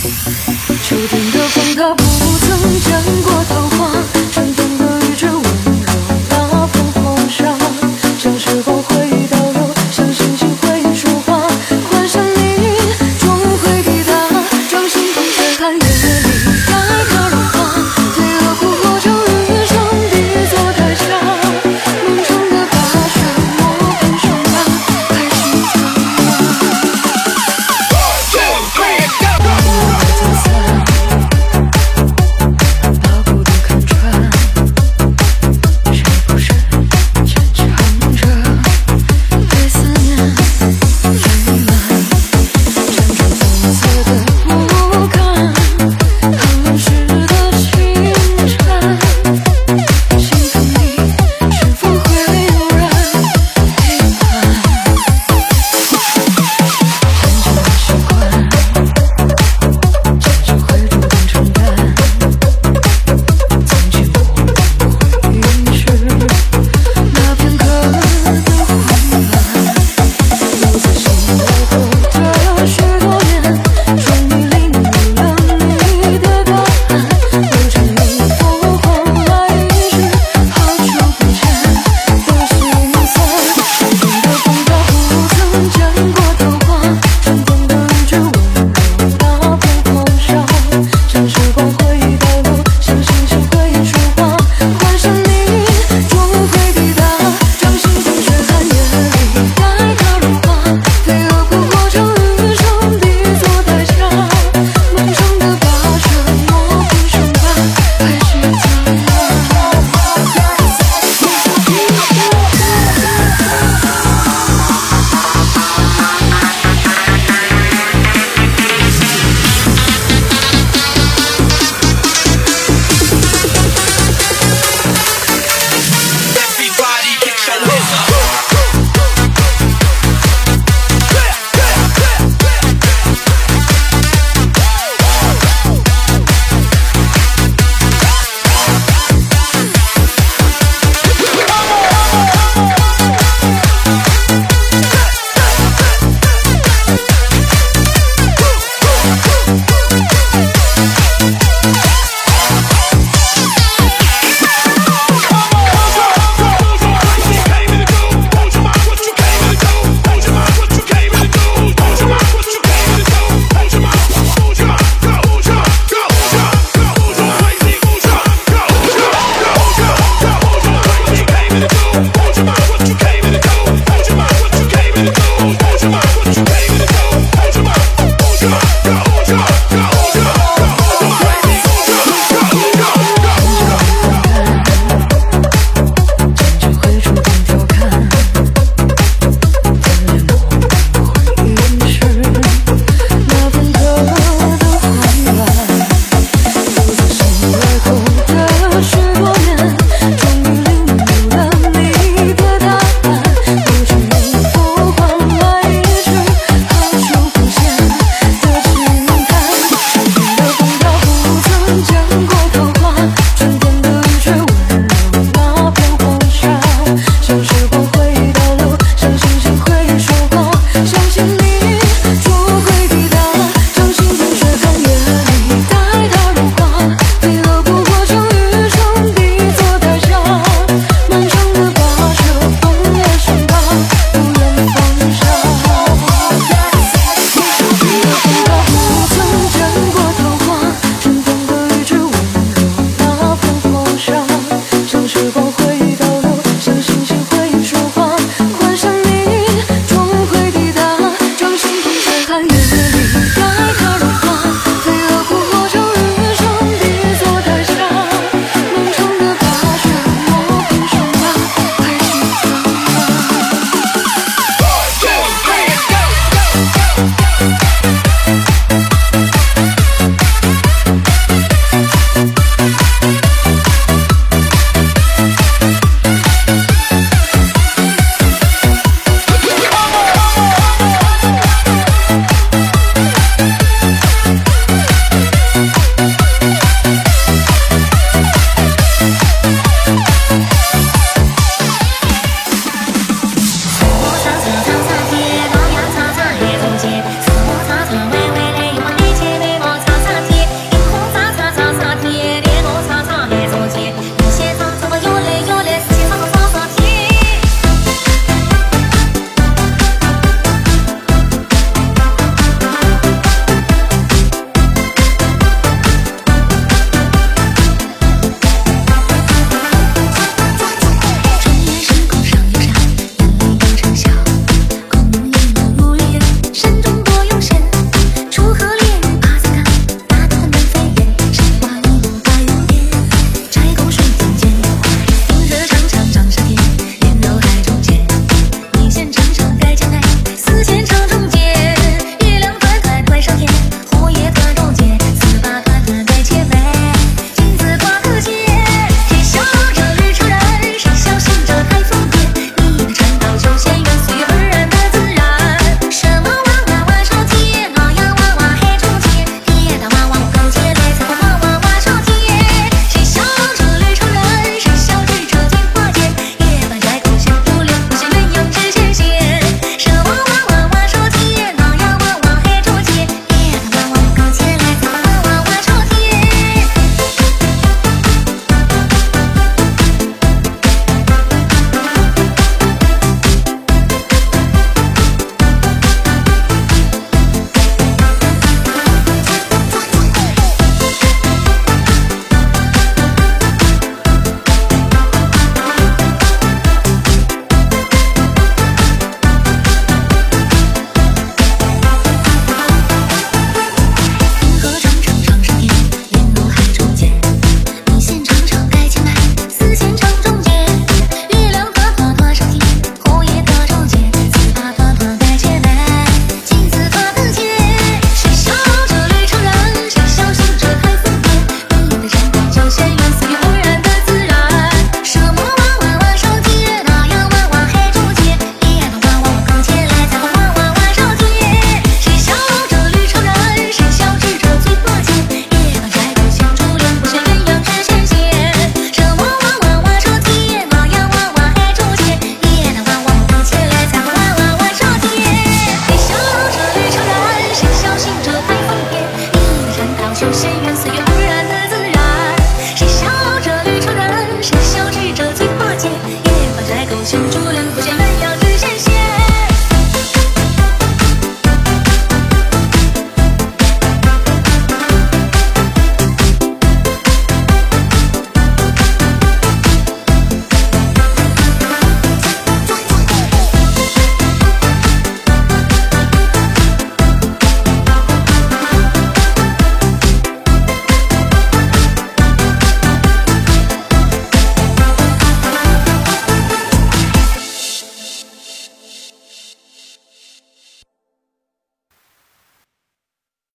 秋天的风它不曾见过桃花